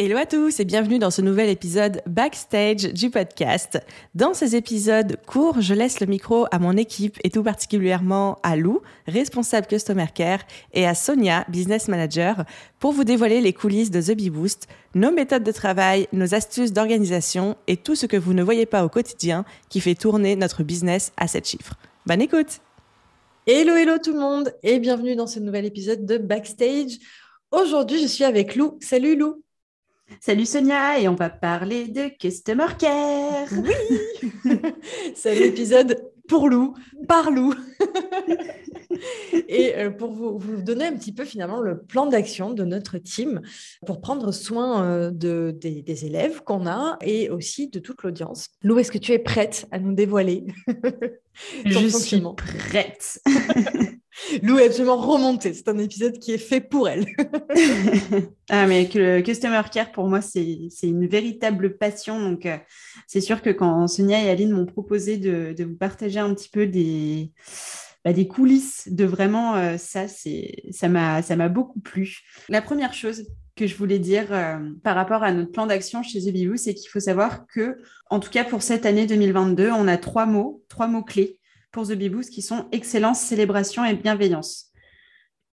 Hello à tous et bienvenue dans ce nouvel épisode backstage du podcast. Dans ces épisodes courts, je laisse le micro à mon équipe et tout particulièrement à Lou, responsable Customer Care, et à Sonia, Business Manager, pour vous dévoiler les coulisses de The Bee Boost, nos méthodes de travail, nos astuces d'organisation et tout ce que vous ne voyez pas au quotidien qui fait tourner notre business à 7 chiffres. Bonne écoute Hello, hello tout le monde et bienvenue dans ce nouvel épisode de Backstage. Aujourd'hui, je suis avec Lou. Salut Lou Salut Sonia, et on va parler de Customer Care. Oui C'est l'épisode pour Lou, par Lou. et euh, pour vous, donner un petit peu finalement le plan d'action de notre team pour prendre soin euh, de, des, élèves qu'on a et aussi de toute l'audience. Lou, est-ce que tu es prête à nous dévoiler Je suis prête. Lou est absolument remontée. C'est un épisode qui est fait pour elle. ah, mais le Customer Care, pour moi, c'est une véritable passion. Donc, euh, c'est sûr que quand Sonia et Aline m'ont proposé de, vous partager un petit peu des, bah, coulisses de vraiment euh, ça, ça m'a beaucoup plu. La première chose que je voulais dire euh, par rapport à notre plan d'action chez The c'est qu'il faut savoir que, en tout cas pour cette année 2022, on a trois mots, trois mots clés pour The Bee qui sont excellence, célébration et bienveillance.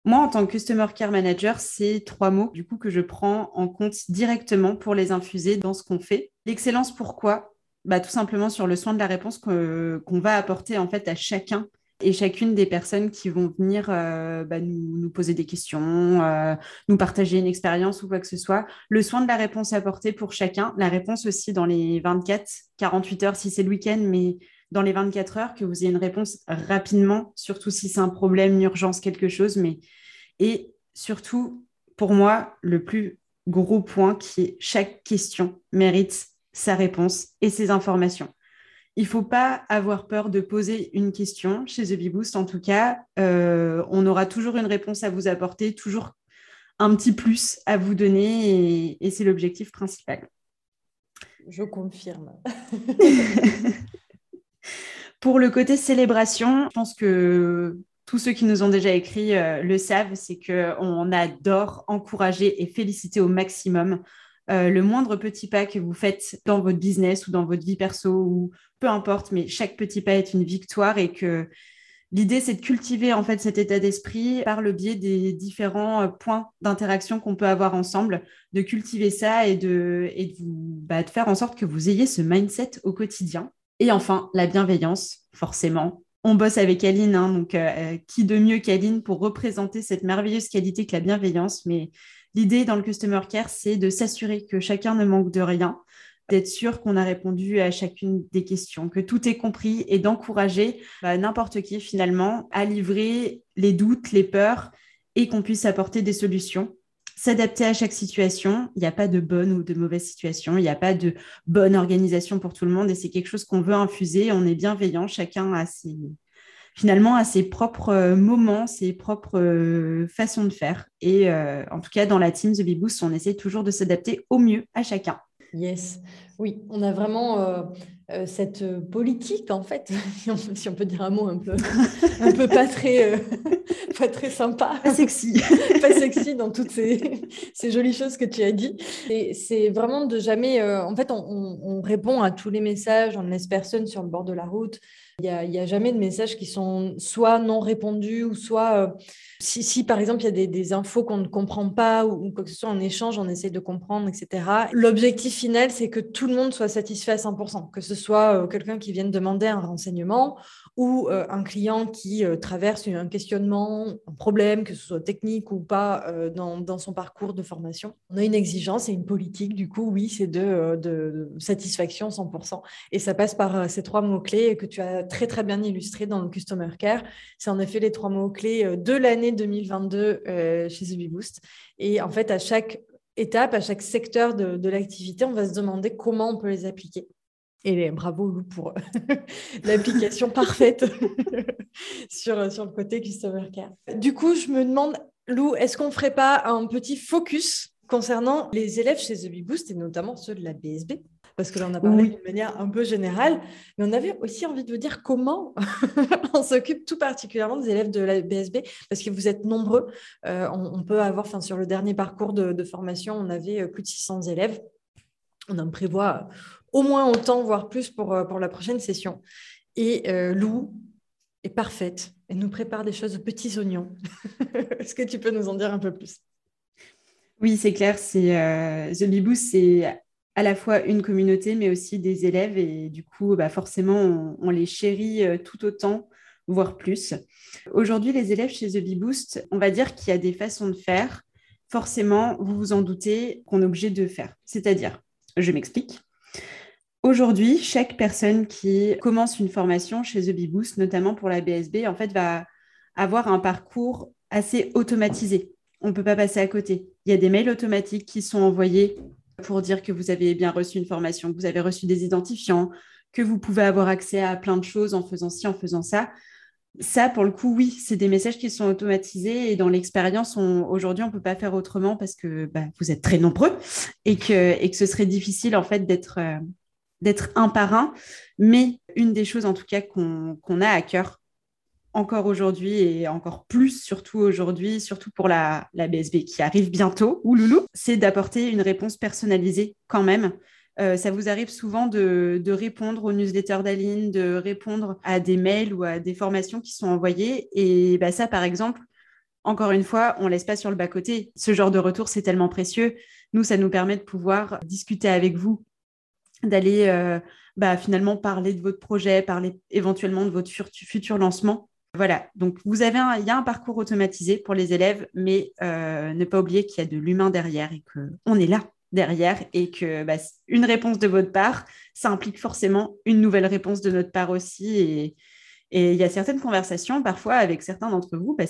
Moi, en tant que Customer Care Manager, c'est trois mots du coup que je prends en compte directement pour les infuser dans ce qu'on fait. L'excellence, pourquoi? Bah, Tout simplement sur le soin de la réponse qu'on va apporter en fait à chacun et chacune des personnes qui vont venir euh, bah, nous, poser des questions, euh, nous partager une expérience ou quoi que ce soit. Le soin de la réponse apportée pour chacun, la réponse aussi dans les 24, 48 heures si c'est le week-end, mais dans les 24 heures, que vous ayez une réponse rapidement, surtout si c'est un problème, une urgence, quelque chose. Mais... Et surtout, pour moi, le plus gros point qui est chaque question mérite sa réponse et ses informations. Il ne faut pas avoir peur de poser une question chez The Boost. En tout cas, euh, on aura toujours une réponse à vous apporter, toujours un petit plus à vous donner et c'est l'objectif principal. Je confirme. Pour le côté célébration, je pense que tous ceux qui nous ont déjà écrit euh, le savent, c'est qu'on adore encourager et féliciter au maximum euh, le moindre petit pas que vous faites dans votre business ou dans votre vie perso ou peu importe, mais chaque petit pas est une victoire et que l'idée c'est de cultiver en fait cet état d'esprit par le biais des différents euh, points d'interaction qu'on peut avoir ensemble, de cultiver ça et de, bah, de faire en sorte que vous ayez ce mindset au quotidien. Et enfin, la bienveillance, forcément. On bosse avec Aline, hein, donc euh, euh, qui de mieux qu'Aline pour représenter cette merveilleuse qualité que la bienveillance? Mais l'idée dans le Customer Care, c'est de s'assurer que chacun ne manque de rien, d'être sûr qu'on a répondu à chacune des questions, que tout est compris et d'encourager bah, n'importe qui finalement à livrer les doutes, les peurs et qu'on puisse apporter des solutions s'adapter à chaque situation. Il n'y a pas de bonne ou de mauvaise situation. Il n'y a pas de bonne organisation pour tout le monde. Et c'est quelque chose qu'on veut infuser. On est bienveillant. Chacun a ses, finalement, a ses propres euh, moments, ses propres euh, façons de faire. Et euh, en tout cas, dans la team The Beboost, on essaie toujours de s'adapter au mieux à chacun. Yes, oui, on a vraiment euh, cette euh, politique, en fait, si on peut dire un mot un peu, un peu pas, très, euh, pas très sympa. Pas sexy. pas sexy dans toutes ces, ces, jolies choses que tu as dit. C'est vraiment de jamais... en fait, on, on, répond à tous les messages, on ne laisse personne sur le bord de la route. Il n'y a, jamais de messages qui sont soit non répondus ou soit... si, si, par exemple, il y a des, infos qu'on ne comprend pas ou, quoi que ce soit en échange, on essaie de comprendre, etc. L'objectif final, c'est que tout le monde soit satisfait à 100%, que ce soit euh, quelqu'un qui vienne demander un renseignement ou euh, un client qui euh, traverse un questionnement, un problème, que ce soit technique ou pas, dans, son parcours de formation. On a une exigence et une politique, du coup, oui, c'est de, de, satisfaction 100%. Et ça passe par ces trois mots-clés que tu as très, très bien illustrés dans le Customer Care. C'est en effet les trois mots-clés de l'année 2022 chez Boost. Et en fait, à chaque étape, à chaque secteur de, l'activité, on va se demander comment on peut les appliquer. Et bravo Lou pour l'application parfaite sur, sur le côté Customer Care. Du coup, je me demande, Lou, est-ce qu'on ne ferait pas un petit focus concernant les élèves chez The Boost et notamment ceux de la BSB parce que là, on a parlé d'une manière un peu générale, mais on avait aussi envie de vous dire comment on s'occupe tout particulièrement des élèves de la BSB, parce que vous êtes nombreux. Euh, on, peut avoir, enfin, sur le dernier parcours de, formation, on avait euh, plus de 600 élèves. On en prévoit au moins autant, voire plus pour, euh, pour la prochaine session. Et Lou est parfaite. Elle nous prépare des choses de petits oignons. Est-ce que tu peux nous en dire un peu plus? Oui, c'est clair. C'est The Bibou, c'est à la fois une communauté, mais aussi des élèves. Et du coup, bah forcément, on, les chérit euh, tout autant, voire plus. Aujourd'hui, les élèves chez The Bee on va dire qu'il y a des façons de faire. Forcément, vous vous en doutez, qu'on est obligé de faire. C'est-à-dire, je m'explique. Aujourd'hui, chaque personne qui commence une formation chez The Bee Boost, notamment pour la BSB, en fait, va avoir un parcours assez automatisé. On ne peut pas passer à côté. Il y a des mails automatiques qui sont envoyés pour dire que vous avez bien reçu une formation, que vous avez reçu des identifiants, que vous pouvez avoir accès à plein de choses en faisant ci, en faisant ça. Ça, pour le coup, oui, c'est des messages qui sont automatisés et dans l'expérience, aujourd'hui, on ne peut pas faire autrement parce que bah, vous êtes très nombreux et que, ce serait difficile, en fait, euh, d'être un par un. Mais une des choses, en tout cas, qu'on a à cœur, encore aujourd'hui et encore plus surtout aujourd'hui, surtout pour la, BSB qui arrive bientôt, ou loulou, c'est d'apporter une réponse personnalisée quand même. Euh, ça vous arrive souvent de, répondre aux newsletters d'Aline, de répondre à des mails ou à des formations qui sont envoyées. Et bah, ça, par exemple, encore une fois, on ne laisse pas sur le bas-côté. Ce genre de retour, c'est tellement précieux. Nous, ça nous permet de pouvoir discuter avec vous, d'aller euh, bah, finalement parler de votre projet, parler éventuellement de votre futur lancement. Voilà, donc vous avez il y a un parcours automatisé pour les élèves, mais euh, ne pas oublier qu'il y a de l'humain derrière et qu'on est là derrière et que bah, une réponse de votre part, ça implique forcément une nouvelle réponse de notre part aussi. Et, il y a certaines conversations, parfois, avec certains d'entre vous, bah,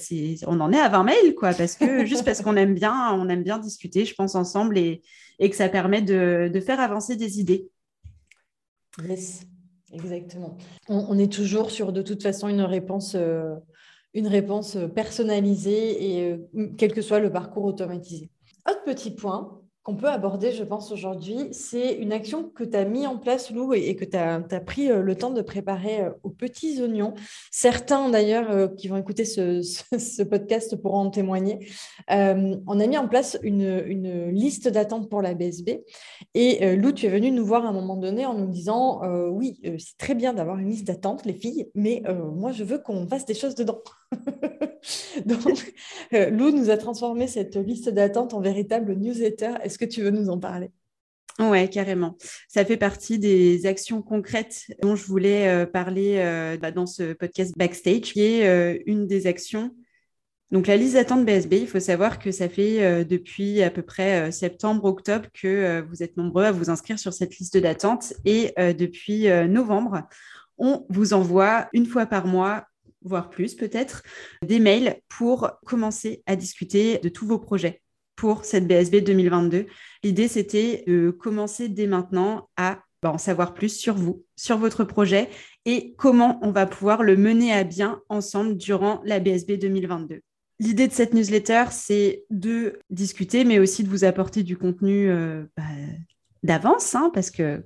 on en est à 20 mails, quoi, parce que juste parce qu'on aime bien, on aime bien discuter, je pense, ensemble et, que ça permet de, de faire avancer des idées. Yes. Exactement. On, est toujours sur de toute façon une réponse, euh, personnalisée et euh, quel que soit le parcours automatisé. Autre petit point, qu'on peut aborder, je pense, aujourd'hui, c'est une action que tu as mis en place, Lou, et, que tu as, pris euh, le temps de préparer euh, aux petits oignons. Certains, d'ailleurs, euh, qui vont écouter ce, podcast pourront en témoigner. on a mis en place une, liste d'attente pour la BSB. Et Lou, tu es venu nous voir à un moment donné en nous disant, oui, c'est très bien d'avoir une liste d'attente, les filles, mais moi, je veux qu'on fasse des choses dedans. Donc, Lou nous a transformé cette liste d'attente en véritable newsletter. Est-ce que tu veux nous en parler? Oui, carrément. Ça fait partie des actions concrètes dont je voulais euh, parler euh, bah, dans ce podcast Backstage, qui est euh, une des actions. Donc, la liste d'attente BSB, il faut savoir que ça fait depuis à peu près septembre-octobre que vous êtes nombreux à vous inscrire sur cette liste d'attente. Et depuis novembre, on vous envoie une fois par mois voire plus peut-être, des mails pour commencer à discuter de tous vos projets pour cette BSB 2022. L'idée, c'était de commencer dès maintenant à bah, en savoir plus sur vous, sur votre projet et comment on va pouvoir le mener à bien ensemble durant la BSB 2022. L'idée de cette newsletter, c'est de discuter, mais aussi de vous apporter du contenu euh, bah, d'avance, hein, parce que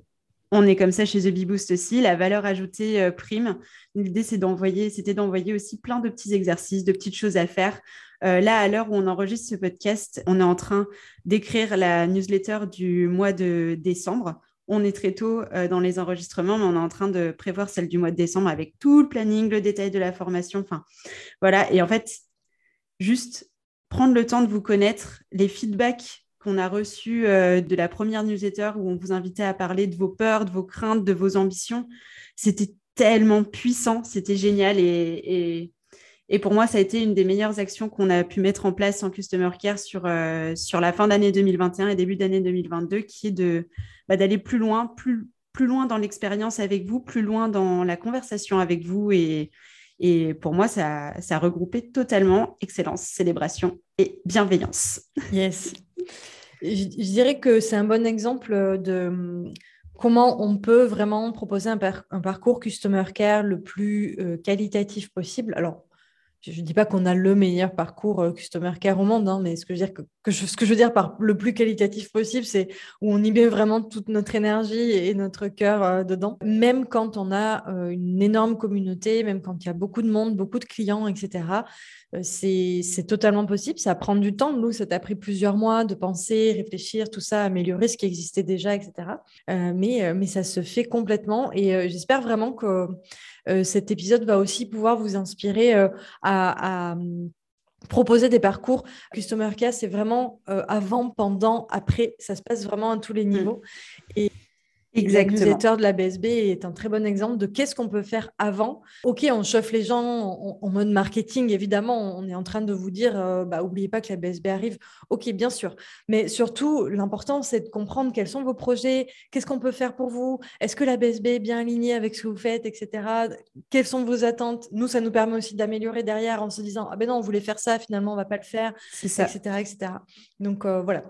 on est comme ça chez The Bee Boost aussi. La valeur ajoutée euh, prime. L'idée, c'est d'envoyer, c'était d'envoyer aussi plein de petits exercices, de petites choses à faire. Euh, là, à l'heure où on enregistre ce podcast, on est en train d'écrire la newsletter du mois de décembre. On est très tôt euh, dans les enregistrements, mais on est en train de prévoir celle du mois de décembre avec tout le planning, le détail de la formation. Enfin, voilà. Et en fait, juste prendre le temps de vous connaître, les feedbacks qu'on a reçu euh, de la première newsletter où on vous invitait à parler de vos peurs, de vos craintes, de vos ambitions. C'était tellement puissant, c'était génial. Et, et, pour moi, ça a été une des meilleures actions qu'on a pu mettre en place en Customer Care sur, euh, sur la fin d'année 2021 et début d'année 2022, qui est de, bah, d'aller plus loin, plus, plus loin dans l'expérience avec vous, plus loin dans la conversation avec vous. Et, et pour moi, ça, ça regroupait totalement excellence, célébration et bienveillance. Yes. Je, dirais que c'est un bon exemple de hum, comment on peut vraiment proposer un, un parcours Customer Care le plus qualitatif possible. Alors, je ne dis pas qu'on a le meilleur parcours euh, customer care au monde, hein, mais ce que, je veux dire, par le plus qualitatif possible, c'est où on y met vraiment toute notre énergie et notre cœur euh, dedans. Même quand on a euh, une énorme communauté, même quand il y a beaucoup de monde, beaucoup de clients, etc., c'est totalement possible. Ça prend du temps. Nous, ça t'a pris plusieurs mois de penser, réfléchir, tout ça, améliorer ce qui existait déjà, etc. mais, mais ça se fait complètement. Et j'espère vraiment que cet épisode va aussi pouvoir vous inspirer euh, à, hum, proposer des parcours. Customer Care, c'est vraiment euh, avant, pendant, après. Ça se passe vraiment à tous les mmh. niveaux. Et Exactement. Le newsletter de la BSB est un très bon exemple de qu'est-ce qu'on peut faire avant. Ok, on chauffe les gens en, mode marketing, évidemment, on est en train de vous dire, euh, bah, oubliez pas que la BSB arrive. Ok, bien sûr. Mais surtout, l'important, c'est de comprendre quels sont vos projets, qu'est-ce qu'on peut faire pour vous, est-ce que la BSB est bien alignée avec ce que vous faites, etc. Quelles sont vos attentes? Nous, ça nous permet aussi d'améliorer derrière en se disant, ah ben non, on voulait faire ça, finalement, on va pas le faire, etc., etc. Donc euh, voilà,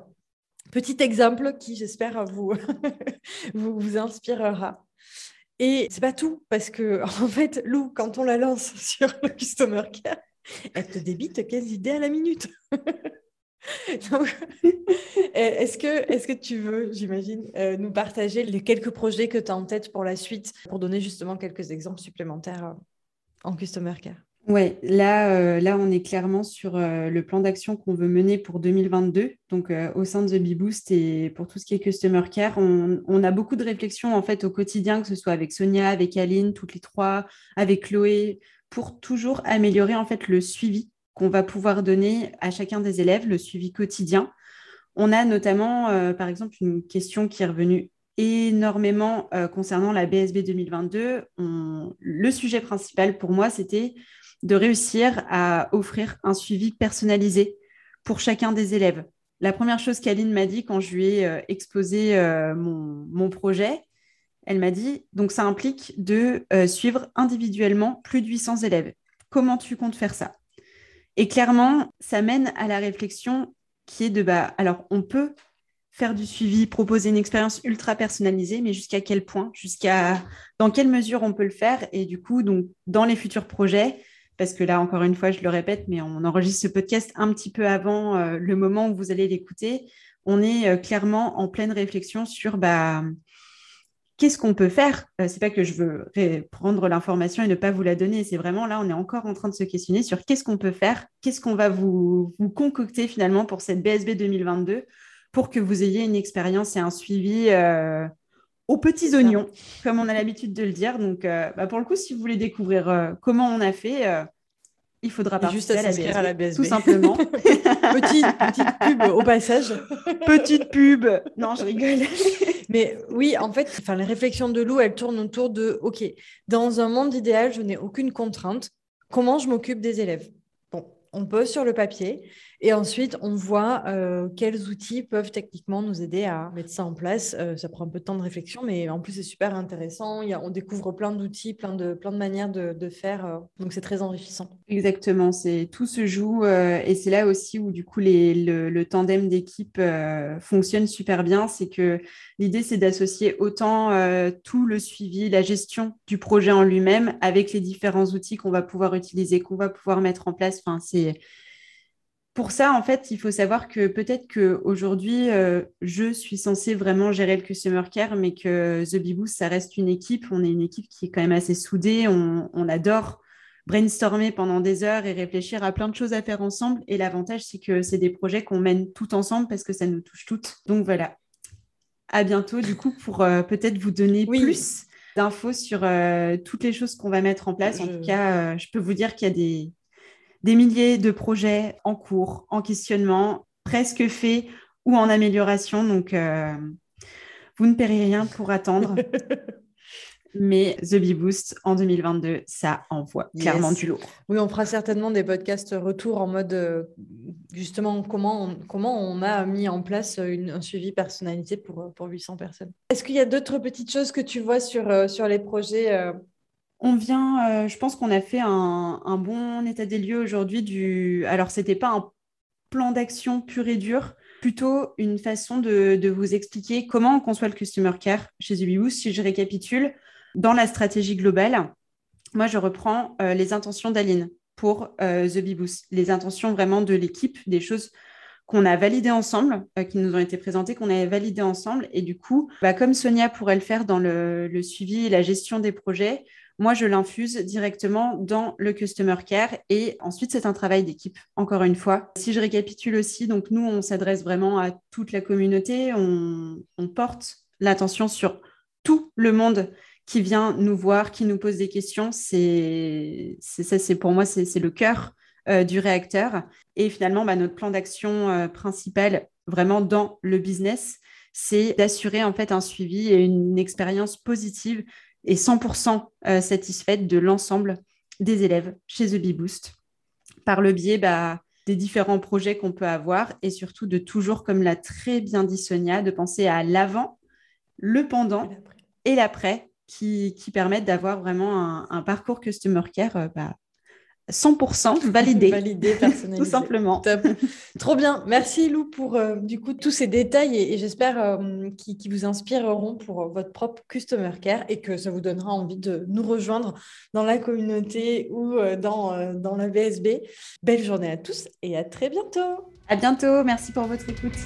Petit exemple qui, j'espère, vous, inspirera. Et c'est pas tout, parce que en fait, Lou, quand on la lance sur le Customer Care, elle te débite 15 idées à la minute. est-ce que, tu veux, j'imagine, euh, nous partager les quelques projets que tu as en tête pour la suite, pour donner justement quelques exemples supplémentaires en Customer Care? Oui, là, euh, là, on est clairement sur euh, le plan d'action qu'on veut mener pour 2022. Donc, euh, au sein de The Beboost et pour tout ce qui est Customer Care, on, a beaucoup de réflexions en fait au quotidien, que ce soit avec Sonia, avec Aline, toutes les trois, avec Chloé, pour toujours améliorer en fait le suivi qu'on va pouvoir donner à chacun des élèves, le suivi quotidien. On a notamment, par exemple, une question qui est revenue énormément concernant la BSB 2022. Le sujet principal pour moi, c'était de réussir à offrir un suivi personnalisé pour chacun des élèves. La première chose qu'Aline m'a dit quand je lui ai euh, exposé euh, mon, projet, elle m'a dit, donc ça implique de euh, suivre individuellement plus de 800 élèves. Comment tu comptes faire ça? Et clairement, ça mène à la réflexion qui est de, bah, alors on peut faire du suivi, proposer une expérience ultra personnalisée, mais jusqu'à quel point, jusqu'à dans quelle mesure on peut le faire? Et du coup, donc dans les futurs projets, parce que là, encore une fois, je le répète, mais on enregistre ce podcast un petit peu avant euh, le moment où vous allez l'écouter. On est euh, clairement en pleine réflexion sur bah, qu'est-ce qu'on peut faire? Ce euh, c'est pas que je veux prendre l'information et ne pas vous la donner. C'est vraiment là, on est encore en train de se questionner sur qu'est-ce qu'on peut faire, qu'est-ce qu'on va vous, vous, concocter finalement pour cette BSB 2022 pour que vous ayez une expérience et un suivi aux petits oignons, comme on a l'habitude de le dire. Donc, euh, bah, pour le coup, si vous voulez découvrir euh, comment on a fait, euh, il faudra pas juste à, à, la BSB. Tout simplement. petite, petite pub au passage. petite pub. Non, je rigole. Mais oui, en fait, enfin, les réflexions de Lou, elles tournent autour de, OK, dans un monde idéal, je n'ai aucune contrainte. Comment je m'occupe des élèves? On pose sur le papier et ensuite, on voit euh, quels outils peuvent techniquement nous aider à mettre ça en place. Euh, ça prend un peu de temps de réflexion, mais en plus, c'est super intéressant. On découvre plein d'outils, plein de, plein de manières de, faire. Euh, donc, c'est très enrichissant. Exactement. C'est, tout se joue. et c'est là aussi où, du coup, le tandem d'équipe fonctionne super bien. C'est que l'idée, c'est d'associer autant tout le suivi, la gestion du projet en lui-même avec les différents outils qu'on va pouvoir utiliser, qu'on va pouvoir mettre en place. Enfin, c'est pour ça, en fait, il faut savoir que peut-être qu'aujourd'hui, euh, je suis censée vraiment gérer le customer care, mais que The Beboost, ça reste une équipe. On est une équipe qui est quand même assez soudée. On, adore brainstormer pendant des heures et réfléchir à plein de choses à faire ensemble. Et l'avantage, c'est que c'est des projets qu'on mène tout ensemble parce que ça nous touche toutes. Donc voilà. À bientôt, du coup, pour euh, peut-être vous donner plus d'infos sur euh, toutes les choses qu'on va mettre en place. En tout cas, je peux vous dire qu'il y a des des milliers de projets en cours, en questionnement, presque faits ou en amélioration. Donc, euh, vous ne paierez rien pour attendre. Mais The Bee Boost en 2022, ça envoie clairement du lourd. Oui, on fera certainement des podcasts retour en mode euh, justement comment on, comment on a mis en place un suivi personnalisé pour, pour 800 personnes. Est-ce qu'il y a d'autres petites choses que tu vois sur, euh, sur les projets on vient, euh, je pense qu'on a fait un, bon état des lieux aujourd'hui du. Alors, c'était pas un plan d'action pur et dur. plutôt une façon de, vous expliquer comment on conçoit le Customer Care chez Ubiboost. Si je récapitule, dans la stratégie globale, moi, je reprends euh, les intentions d'Aline pour euh, The les intentions vraiment de l'équipe, des choses qu'on a validées ensemble, euh, qui nous ont été présentées, qu'on avait validées ensemble. Et du coup, bah, comme Sonia pourrait le faire dans le suivi et la gestion des projets, moi, je l'infuse directement dans le Customer Care et ensuite, c'est un travail d'équipe, encore une fois. Si je récapitule aussi, donc nous, on s'adresse vraiment à toute la communauté, on, porte l'attention sur tout le monde qui vient nous voir, qui nous pose des questions, c'est ça, c'est pour moi, c'est le cœur euh, du réacteur. Et finalement, bah, notre plan d'action euh, principal, vraiment dans le business, c'est d'assurer en fait un suivi et une expérience positive et 100% euh, satisfaite de l'ensemble des élèves chez The Boost par le biais bah, des différents projets qu'on peut avoir et surtout de toujours, comme l'a très bien dit Sonia, de penser à l'avant, le pendant et l'après. qui, permettent d'avoir vraiment un, parcours Customer Care euh, bah, 100% validé. validé, personnalisé. Tout simplement. Trop bien. Merci Lou pour euh, du coup tous ces détails et, j'espère euh, qu'ils vous inspireront pour votre propre Customer Care et que ça vous donnera envie de nous rejoindre dans la communauté ou dans, dans la VSB. Belle journée à tous et à très bientôt. À bientôt. Merci pour votre écoute.